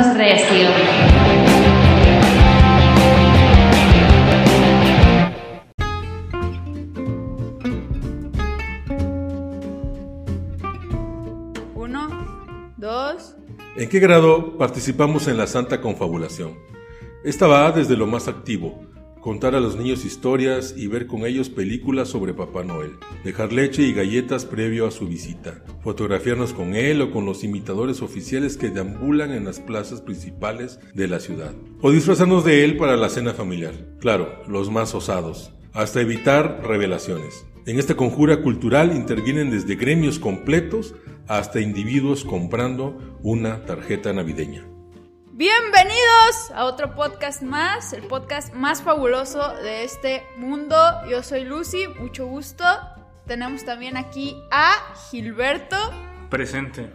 Recio. Uno, dos. ¿En qué grado participamos en la Santa Confabulación? Esta va desde lo más activo, contar a los niños historias y ver con ellos películas sobre Papá Noel, dejar leche y galletas previo a su visita, fotografiarnos con él o con los imitadores oficiales que deambulan en las plazas principales de la ciudad, o disfrazarnos de él para la cena familiar, claro, los más osados, hasta evitar revelaciones. En esta conjura cultural intervienen desde gremios completos hasta individuos comprando una tarjeta navideña. Bienvenidos a otro podcast más, el podcast más fabuloso de este mundo. Yo soy Lucy, mucho gusto. Tenemos también aquí a Gilberto. Presente.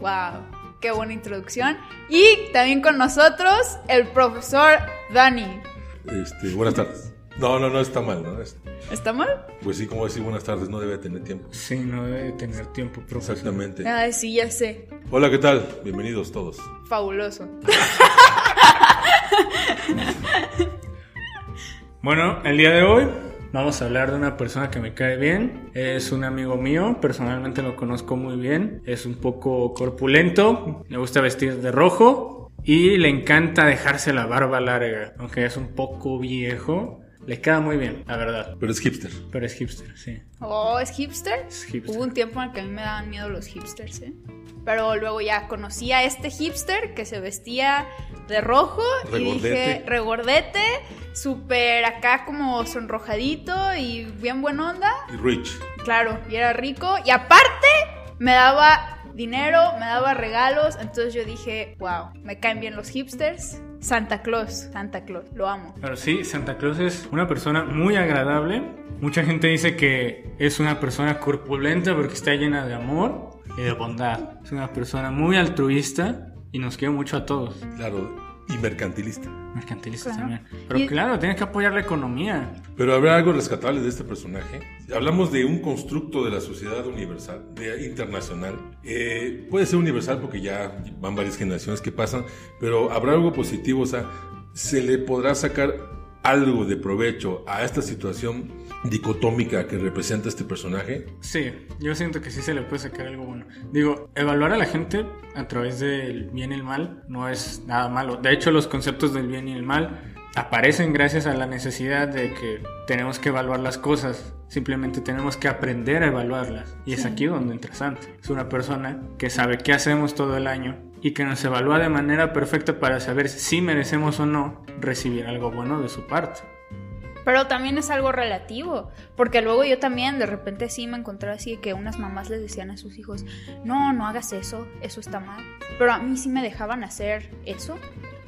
Wow, qué buena introducción. Y también con nosotros el profesor Dani. Este, buenas tardes. No, no, no está mal, ¿no? Es- ¿Está mal? Pues sí, como decir buenas tardes, no debe tener tiempo. Sí, no debe tener tiempo, profesor. Exactamente. Ay, sí, ya sé. Hola, ¿qué tal? Bienvenidos todos. Fabuloso. Bueno, el día de hoy vamos a hablar de una persona que me cae bien. Es un amigo mío, personalmente lo conozco muy bien. Es un poco corpulento, le gusta vestir de rojo y le encanta dejarse la barba larga. Aunque es un poco viejo, le queda muy bien, la verdad. Pero es hipster. Pero es hipster, sí. Oh, ¿es hipster? Es hipster. Hubo un tiempo en el que a mí me daban miedo los hipsters, ¿eh? Pero luego ya conocí a este hipster que se vestía de rojo y dije, regordete, súper acá como sonrojadito y bien buena onda. Y Rich. Claro, y era rico. Y aparte, me daba dinero, me daba regalos. Entonces yo dije, wow, me caen bien los hipsters. Santa Claus, Santa Claus, lo amo. Pero sí, Santa Claus es una persona muy agradable. Mucha gente dice que es una persona corpulenta porque está llena de amor y de bondad. Es una persona muy altruista y nos quiere mucho a todos. Claro, y mercantilista. Mercantilistas Claro. también. Pero Y- claro, tienes que apoyar la economía. Pero habrá algo rescatable de este personaje. Hablamos de un constructo de la sociedad universal, de, internacional. Eh, puede ser universal porque ya van varias generaciones que pasan, pero habrá algo positivo, o sea, se le podrá sacar algo de provecho a esta situación dicotómica que representa este personaje. Sí, yo siento que sí se le puede sacar algo bueno. Digo, evaluar a la gente a través del bien y el mal no es nada malo. De hecho, los conceptos del bien y el mal aparecen gracias a la necesidad de que tenemos que evaluar las cosas. Simplemente tenemos que aprender a evaluarlas. Y es aquí donde entra Santa. Es una persona que sabe qué hacemos todo el año y que nos evalúa de manera perfecta para saber si merecemos o no recibir algo bueno de su parte. Pero también es algo relativo, porque luego yo también de repente sí me encontré así que unas mamás les decían a sus hijos, no, no hagas eso, eso está mal. Pero a mí sí me dejaban hacer eso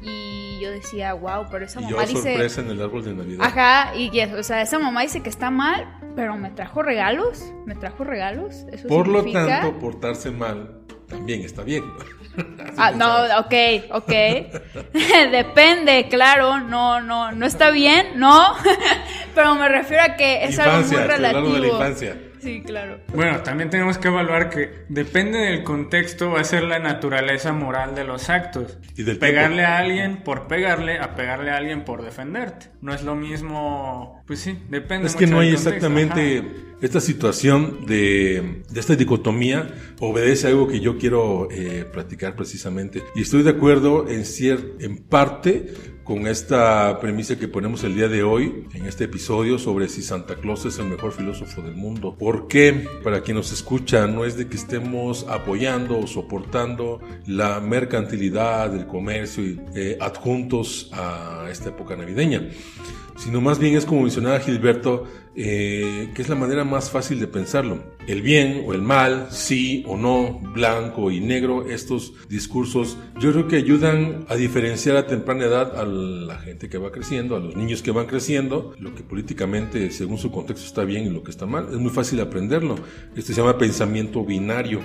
y yo decía, wow, pero esa Y mamá yo dice... sorpresa en el árbol de Navidad. Ajá, y que, o sea, esa mamá dice que está mal, pero me trajo regalos, me trajo regalos. Eso Por lo tanto, portarse mal también está bien. Ah, no, ok, ok. Depende, claro, no, no, no está bien, no. Pero me refiero a que es algo muy relativo. de la infancia. Sí, claro. Bueno, también tenemos que evaluar que depende del contexto va a ser la naturaleza moral de los actos. Y del pegarle tiempo. a alguien por pegarle a pegarle a alguien por defenderte. No es lo mismo, pues sí, depende. Es que mucho no hay exactamente ajá. esta situación de, de esta dicotomía, obedece a algo que yo quiero eh, platicar precisamente. Y estoy de acuerdo en, cier- en parte con esta premisa que ponemos el día de hoy en este episodio sobre si Santa Claus es el mejor filósofo del mundo. ¿Por qué? Para quien nos escucha, no es de que estemos apoyando o soportando la mercantilidad, el comercio y eh, adjuntos a esta época navideña sino más bien es como mencionaba Gilberto, eh, que es la manera más fácil de pensarlo. El bien o el mal, sí o no, blanco y negro, estos discursos yo creo que ayudan a diferenciar a temprana edad a la gente que va creciendo, a los niños que van creciendo, lo que políticamente según su contexto está bien y lo que está mal. Es muy fácil aprenderlo. Este se llama pensamiento binario.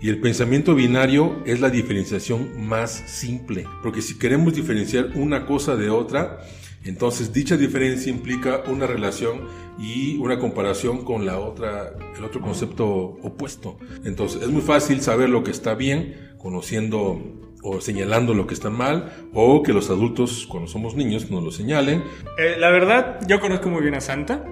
Y el pensamiento binario es la diferenciación más simple, porque si queremos diferenciar una cosa de otra, entonces dicha diferencia implica una relación y una comparación con la otra, el otro concepto opuesto. Entonces es muy fácil saber lo que está bien conociendo o señalando lo que está mal, o que los adultos, cuando somos niños, nos lo señalen. Eh, la verdad, yo conozco muy bien a Santa.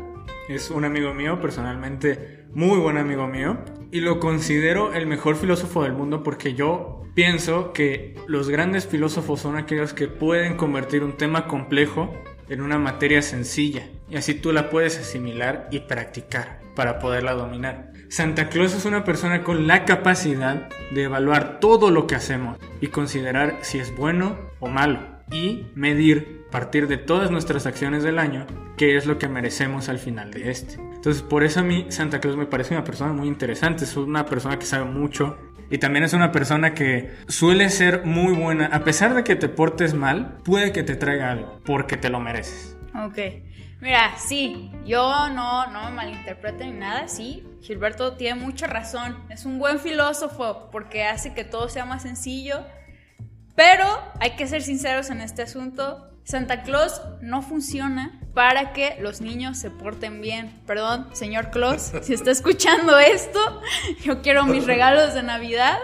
Es un amigo mío, personalmente muy buen amigo mío. Y lo considero el mejor filósofo del mundo porque yo pienso que los grandes filósofos son aquellos que pueden convertir un tema complejo en una materia sencilla. Y así tú la puedes asimilar y practicar para poderla dominar. Santa Claus es una persona con la capacidad de evaluar todo lo que hacemos y considerar si es bueno o malo y medir a partir de todas nuestras acciones del año qué es lo que merecemos al final de este. Entonces por eso a mí Santa Claus me parece una persona muy interesante, es una persona que sabe mucho y también es una persona que suele ser muy buena, a pesar de que te portes mal, puede que te traiga algo porque te lo mereces. Ok. Mira, sí, yo no, no me malinterpreto ni nada, sí, Gilberto tiene mucha razón, es un buen filósofo porque hace que todo sea más sencillo, pero hay que ser sinceros en este asunto, Santa Claus no funciona para que los niños se porten bien. Perdón, señor Claus, si está escuchando esto, yo quiero mis regalos de Navidad.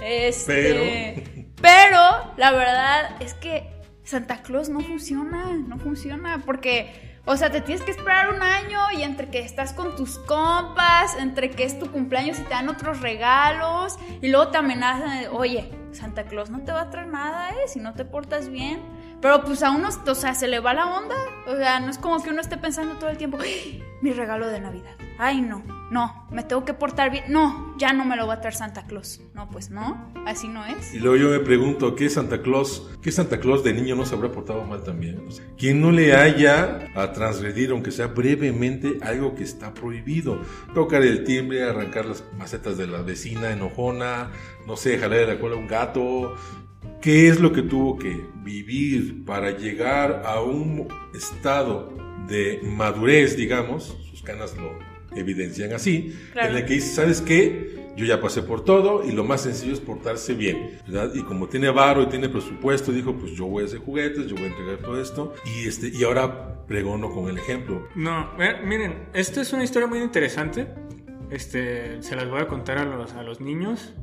Este, pero... pero la verdad es que Santa Claus no funciona, no funciona porque o sea, te tienes que esperar un año y entre que estás con tus compas, entre que es tu cumpleaños y te dan otros regalos y luego te amenazan de, oye, Santa Claus no te va a traer nada, ¿eh? Si no te portas bien. Pero pues a uno, o sea, se le va la onda. O sea, no es como que uno esté pensando todo el tiempo, mi regalo de Navidad. Ay, no, no, me tengo que portar bien. No, ya no me lo va a traer Santa Claus. No, pues no, así no es. Y luego yo me pregunto, ¿qué Santa Claus, qué Santa Claus de niño no se habrá portado mal también? O ¿Quién no le haya a transgredir, aunque sea brevemente, algo que está prohibido? Tocar el timbre, arrancar las macetas de la vecina enojona, no sé, jalar de la cola a un gato, ¿Qué es lo que tuvo que vivir para llegar a un estado de madurez, digamos? Sus canas lo evidencian así, en el que dice, ¿sabes qué? Yo ya pasé por todo y lo más sencillo es portarse bien, ¿verdad? Y como tiene varo y tiene presupuesto, dijo, pues yo voy a hacer juguetes, yo voy a entregar todo esto y, este, y ahora pregono con el ejemplo. No, miren, esta es una historia muy interesante. Este, se las voy a contar a los, a los niños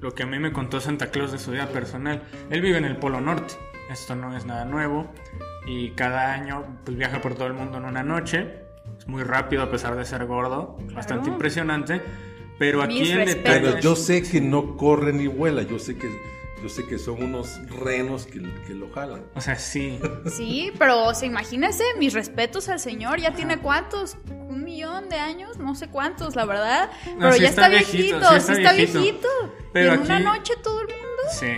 lo que a mí me contó Santa Claus de su vida personal. Él vive en el Polo Norte, esto no es nada nuevo y cada año pues viaja por todo el mundo en una noche. Es muy rápido a pesar de ser gordo, bastante impresionante. Pero aquí en Pero yo sé que no corre ni vuela, yo sé que yo sé que son unos renos que, que, lo jalan. O sea, sí. Sí, pero o sea, imagínese, mis respetos al señor, ya tiene cuántos, un millón de años, no sé cuántos, la verdad. Pero ya está, viejito, sí está, viejito. Pero en una noche todo el mundo. Sí.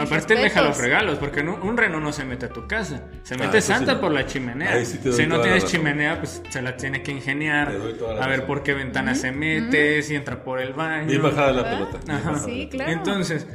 Aparte deja los regalos, porque un reno no se mete a tu casa. Se mete ah, Santa por la chimenea. si no tienes chimenea, pues se la tiene que ingeniar. A ver por qué ventana se mete, si entra por el baño. Bien bajada la pelota. Ajá. Sí, claro. Entonces,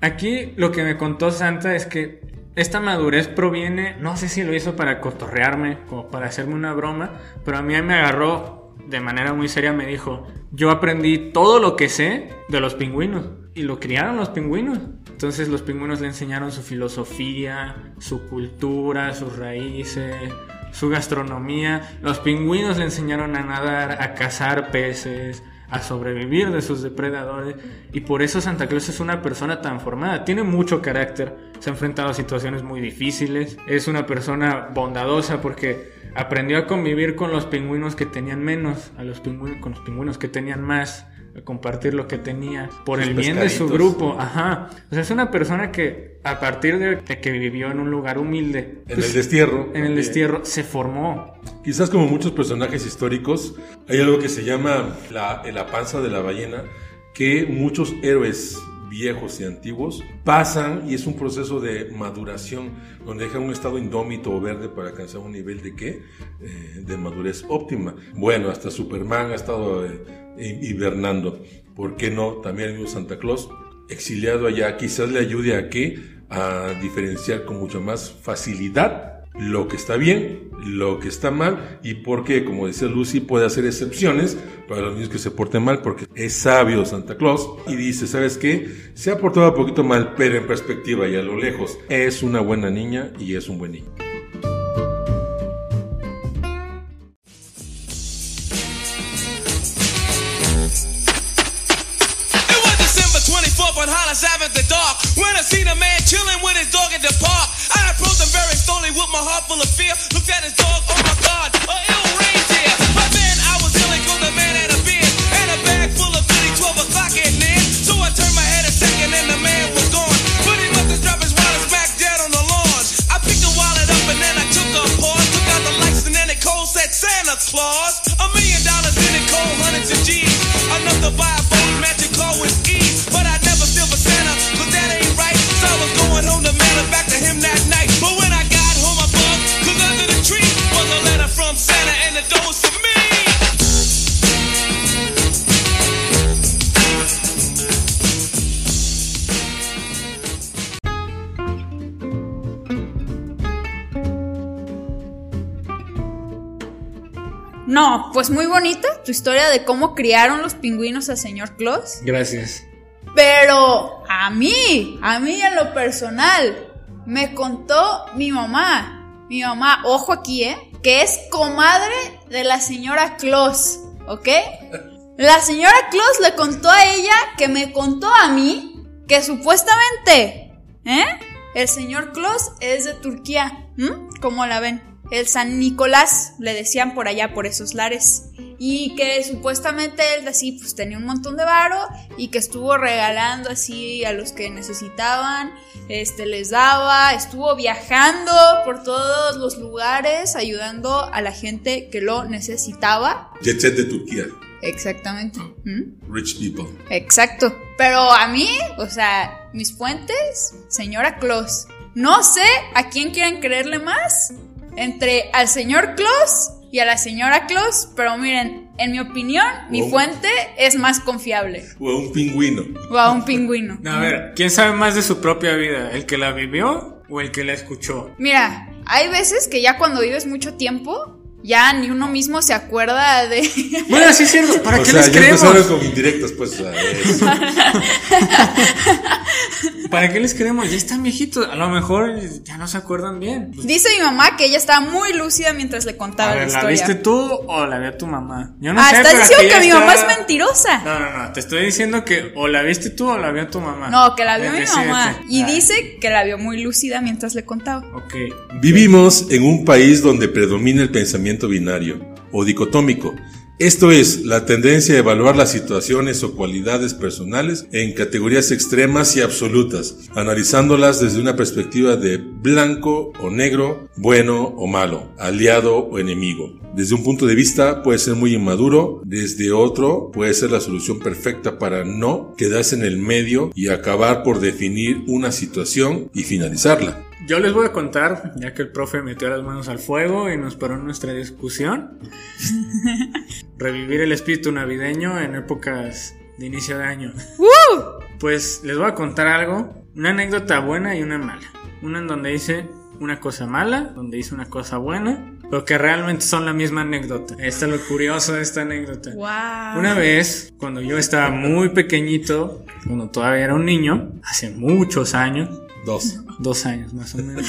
aquí lo que me contó Santa es que esta madurez proviene, no sé si lo hizo para cotorrearme, o para hacerme una broma, pero a mí me agarró de manera muy seria, me dijo, yo aprendí todo lo que sé de los pingüinos y lo criaron los pingüinos. Entonces los pingüinos le enseñaron su filosofía, su cultura, sus raíces, su gastronomía. Los pingüinos le enseñaron a nadar, a cazar peces, a sobrevivir de sus depredadores. Y por eso Santa Claus es una persona tan formada. Tiene mucho carácter, se ha enfrentado a situaciones muy difíciles. Es una persona bondadosa porque aprendió a convivir con los pingüinos que tenían menos, a los pingüinos, con los pingüinos que tenían más compartir lo que tenía por el bien de su grupo. Ajá. O sea, es una persona que a partir de que vivió en un lugar humilde. En pues, el destierro. En el destierro se formó. Quizás como muchos personajes históricos, hay algo que se llama la, la panza de la ballena, que muchos héroes viejos y antiguos, pasan y es un proceso de maduración donde dejan un estado indómito o verde para alcanzar un nivel de qué? Eh, de madurez óptima. Bueno, hasta Superman ha estado eh, hibernando. ¿Por qué no? También el Santa Claus, exiliado allá, quizás le ayude a qué? A diferenciar con mucha más facilidad lo que está bien, lo que está mal y porque, como decía Lucy, puede hacer excepciones para los niños que se porten mal porque es sabio Santa Claus y dice, ¿sabes qué? Se ha portado un poquito mal, pero en perspectiva y a lo lejos es una buena niña y es un buen niño. With my heart full of fear. Looked at his dog, oh my god, pues muy bonita tu historia de cómo criaron los pingüinos al señor Claus. Gracias. Pero a mí, a mí en lo personal, me contó mi mamá. Mi mamá, ojo aquí, ¿eh? Que es comadre de la señora Claus, ¿ok? La señora Claus le contó a ella que me contó a mí que supuestamente, ¿eh? El señor Claus es de Turquía. ¿Cómo la ven? El San Nicolás, le decían por allá, por esos lares. Y que supuestamente él así pues tenía un montón de varo y que estuvo regalando así a los que necesitaban, este les daba, estuvo viajando por todos los lugares ayudando a la gente que lo necesitaba. Jet set de Turquía. Exactamente. ¿Mm? Rich people. Exacto. Pero a mí, o sea, mis fuentes, señora Claus. No sé a quién quieren creerle más. Entre al señor Claus y a la señora Claus. Pero miren, en mi opinión, mi fuente es más confiable. O a un pingüino. O a un pingüino. A ver, ¿quién sabe más de su propia vida? ¿El que la vivió o el que la escuchó? Mira, hay veces que ya cuando vives mucho tiempo, ya ni uno mismo se acuerda de. Bueno, sí es cierto. ¿Para o qué sea, les ya creemos? empezaron con indirectos, pues. eso. ¿Para qué les creemos? Ya están viejitos. A lo mejor ya no se acuerdan bien. Pues, Dice mi mamá que ella estaba muy lúcida mientras le contaba a la ver, ¿la historia. viste tú o la vio tu mamá? Yo no ah, sé. estás diciendo que mi mamá es mentirosa. No, no, no. Te estoy diciendo que o la viste tú o la vio tu mamá. No, que la vio mi Decídete. mamá. Y Ah, dice que la vio muy lúcida mientras le contaba. Ok. Vivimos en un país donde predomina el pensamiento binario o dicotómico. Esto es la tendencia a evaluar las situaciones o cualidades personales en categorías extremas y absolutas, analizándolas desde una perspectiva de blanco o negro, bueno o malo, aliado o enemigo. Desde un punto de vista puede ser muy inmaduro, desde otro puede ser la solución perfecta para no quedarse en el medio y acabar por definir una situación y finalizarla. Yo les voy a contar, ya que el profe metió las manos al fuego y nos paró nuestra discusión, revivir el espíritu navideño en épocas de inicio de año. Pues les voy a contar algo, una anécdota buena y una mala. Una en donde hice una cosa mala, donde hice una cosa buena, pero que realmente son la misma anécdota. Esta es lo curioso de esta anécdota. Wow. Una vez, cuando yo estaba muy pequeñito, cuando todavía era un niño, hace muchos años, Dos. Dos años más o menos.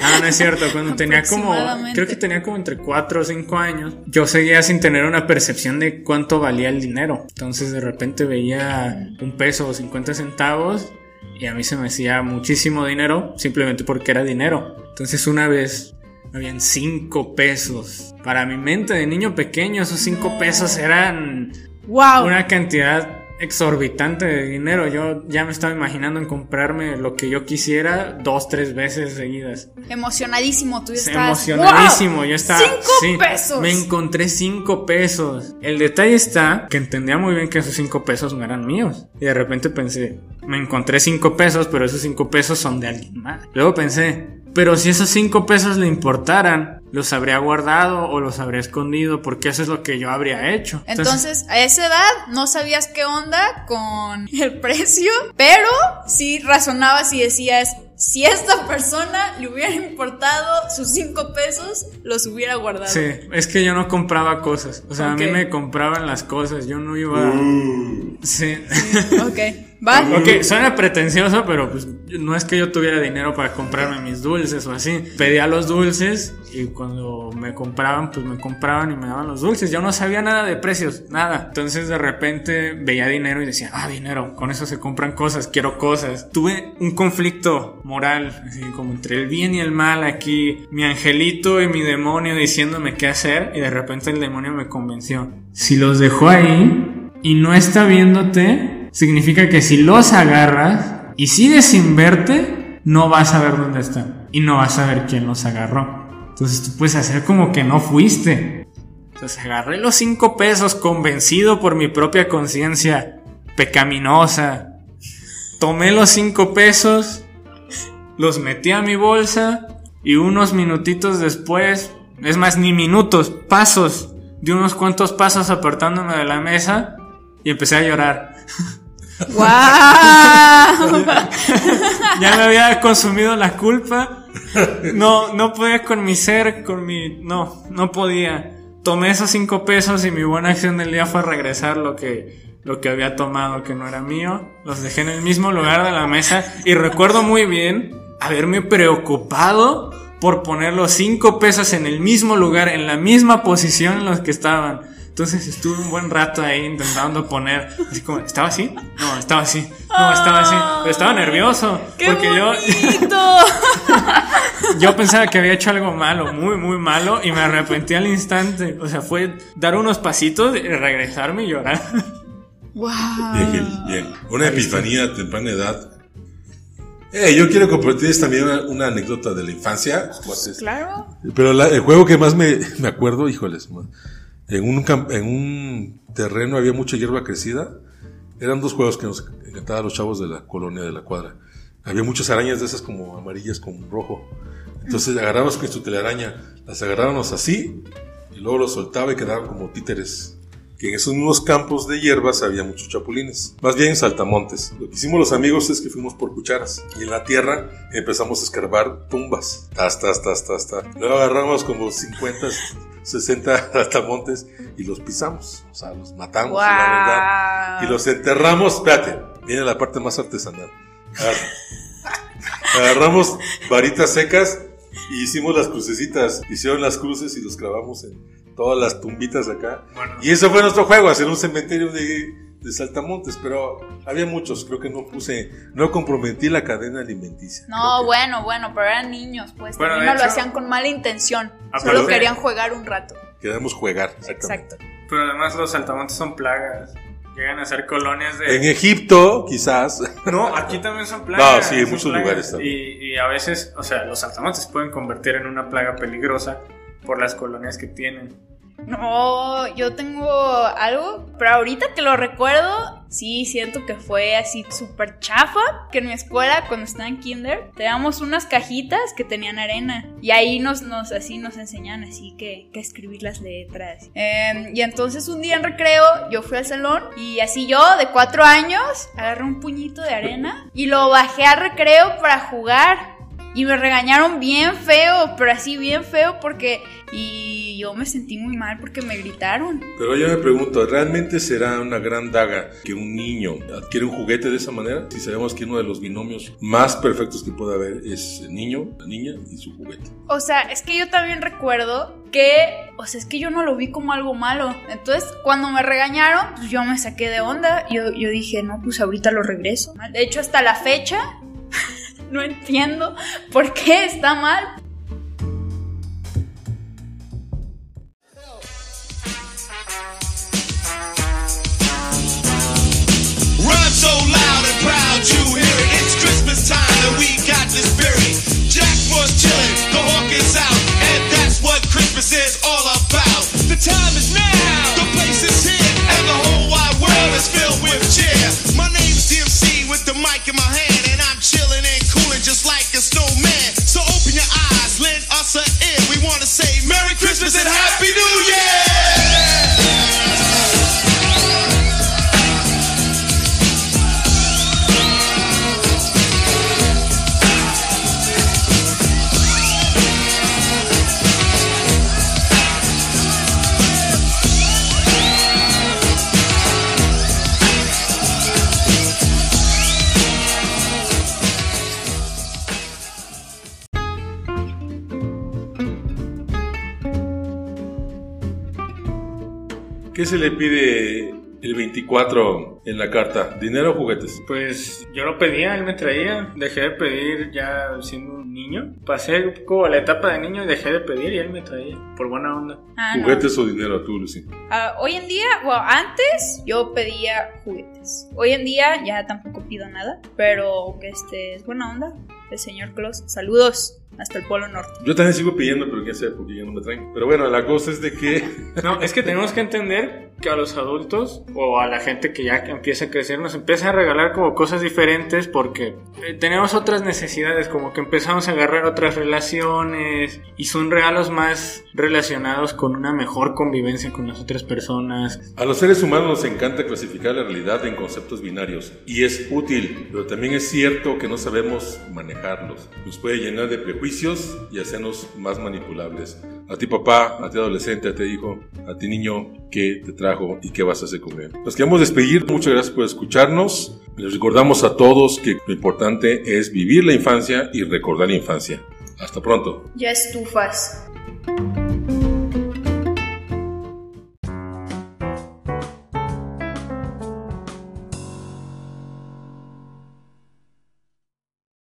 Ah, no es cierto. Cuando tenía como. Creo que tenía como entre 4 o 5 años. Yo seguía sin tener una percepción de cuánto valía el dinero. Entonces de repente veía un peso o 50 centavos. Y a mí se me hacía muchísimo dinero. Simplemente porque era dinero. Entonces una vez. Habían 5 pesos. Para mi mente de niño pequeño, esos 5 pesos eran Wow. una cantidad exorbitante de dinero. Yo ya me estaba imaginando en comprarme lo que yo quisiera dos, tres veces seguidas. Emocionadísimo, tú Sí, estás. Emocionadísimo, ¡Wow! yo estaba. ¡Cinco sí, pesos! Me encontré cinco pesos. El detalle está que entendía muy bien que esos cinco pesos no eran míos. Y de repente pensé, me encontré cinco pesos, pero esos cinco pesos son de alguien más. Luego pensé, pero si esos cinco pesos le importaran, los habría guardado o los habría escondido, porque eso es lo que yo habría hecho. Entonces, a esa edad no sabías qué onda con el precio, pero sí razonabas y decías, si esta persona le hubiera importado sus cinco pesos, los hubiera guardado. Sí, es que yo no compraba cosas. O sea, a mí me compraban las cosas. Yo no iba. Uh, Sí. Ok. Va. Ok, suena pretencioso, pero pues no es que yo tuviera dinero para comprarme mis dulces o así. Pedía los dulces y cuando me compraban, pues me compraban y me daban los dulces. Yo no sabía nada de precios, nada. Entonces de repente veía dinero y decía, ah, dinero, con eso se compran cosas, quiero cosas. Tuve un conflicto moral, así como entre el bien y el mal aquí, mi angelito y mi demonio diciéndome qué hacer y de repente el demonio me convenció. Si los dejó ahí y no está viéndote, significa que si los agarras y sigues sin verte, no vas a ver dónde están y no vas a ver quién los agarró. Entonces tú puedes hacer como que no fuiste. Entonces agarré los cinco pesos convencido por mi propia conciencia pecaminosa. Tomé los cinco pesos, los metí a mi bolsa y unos minutitos después, es más, ni minutos, pasos, de unos cuantos pasos apartándome de la mesa y empecé a llorar. ¡Wow! ya me había consumido la culpa. No, no podía con mi ser, con mi... No, no podía. Tomé esos cinco pesos y mi buena acción del día fue regresar lo que, lo que había tomado, que no era mío. Los dejé en el mismo lugar de la mesa y recuerdo muy bien haberme preocupado por poner los cinco pesos en el mismo lugar, en la misma posición en los que estaban. Entonces estuve un buen rato ahí intentando poner, así como, ¿estaba así? No, estaba así. No, estaba así. Pero estaba nervioso. ¡Qué porque yo, bonito! yo pensaba que había hecho algo malo, muy, muy malo, y me arrepentí al instante. O sea, fue dar unos pasitos y regresarme y llorar. ¡Wow! Bien, bien. Una epifanía a temprana edad. Eh, yo quiero compartirles también una, una anécdota de la infancia. Claro. Pero la- el juego que más me, me acuerdo, híjoles, man, en un, terreno había mucha hierba crecida. Eran dos juegos que nos encantaban los chavos de la colonia, de la cuadra. Había muchas arañas de esas como amarillas con rojo. Entonces agarramos con su telaraña, las agarrábamos así y luego los soltaba y quedaban como títeres. Que en esos mismos campos de hierbas había muchos chapulines, más bien saltamontes. Lo que hicimos los amigos es que fuimos por cucharas y en la tierra empezamos a escarbar tumbas. Tas, tas, tas, tas, tas. Luego agarramos como 50, 60 saltamontes y los pisamos, o sea, los matamos, la verdad. Y los enterramos, espérate, viene la parte más artesanal. Agar- Agarramos varitas secas y hicimos las crucecitas. Hicieron las cruces y los clavamos en todas las tumbitas acá. Bueno. Y eso fue nuestro juego, hacer un cementerio de, de saltamontes. Pero había muchos, creo que no puse, no comprometí la cadena alimenticia. No, bueno, bueno, pero eran niños, pues. Bueno, también no lo hacían con mala intención. Ah, Solo pero- querían jugar un rato. Queremos jugar, exactamente. Exacto. Pero además los saltamontes son plagas. Llegan a ser colonias de... En Egipto, quizás. No, aquí también son plagas. No, sí, en muchos plagas. lugares también. Y, y a veces, o sea, los saltamontes se pueden convertir en una plaga peligrosa por las colonias que tienen. No, yo tengo algo, pero ahorita que lo recuerdo, sí siento que fue así súper chafa. Que en mi escuela, cuando estaba en kinder, teníamos unas cajitas que tenían arena. Y ahí nos, nos así nos enseñan así que, que escribir las letras. Eh, y entonces un día en recreo, yo fui al salón y así yo, de cuatro años, agarré un puñito de arena y lo bajé al recreo para jugar. Y me regañaron bien feo, pero así bien feo porque... Y yo me sentí muy mal porque me gritaron. Pero yo me pregunto, ¿realmente será una gran daga que un niño adquiere un juguete de esa manera? Si sabemos que uno de los binomios más perfectos que puede haber es el niño, la niña y su juguete. O sea, es que yo también recuerdo que... O sea, es que yo no lo vi como algo malo. Entonces, cuando me regañaron, pues yo me saqué de onda. Yo, yo dije, no, pues ahorita lo regreso. De hecho, hasta la fecha, no entiendo por qué está mal. Run so loud and se le pide el 24 en la carta? ¿Dinero o juguetes? Pues yo lo pedía, él me traía. Dejé de pedir ya siendo un niño. Pasé como la etapa de niño y dejé de pedir y él me traía. Por buena onda. Ah, no. ¿Juguetes o dinero tú, Lucy? Ah, hoy en día, bueno, antes yo pedía juguetes. Hoy en día ya tampoco pido nada, pero que este es buena onda. El señor Claus, saludos hasta el Polo Norte. Yo también sigo pidiendo, pero quién sabe por qué ya no me traen. Pero bueno, la cosa es de que... No, es que tenemos que entender que a los adultos o a la gente que ya empieza a crecer nos empieza a regalar como cosas diferentes porque eh, tenemos otras necesidades, como que empezamos a agarrar otras relaciones y son regalos más relacionados con una mejor convivencia con las otras personas. A los seres humanos nos encanta clasificar la realidad en conceptos binarios y es útil, pero también es cierto que no sabemos manejarlos. Nos puede llenar de prejuicios y hacernos más manipulables. A ti papá, a ti adolescente, a ti hijo, a ti niño, ¿qué te trajo y qué vas a hacer con él? Nos queremos despedir, muchas gracias por escucharnos. Les recordamos a todos que lo importante es vivir la infancia y recordar la infancia. Hasta pronto. Ya estufas.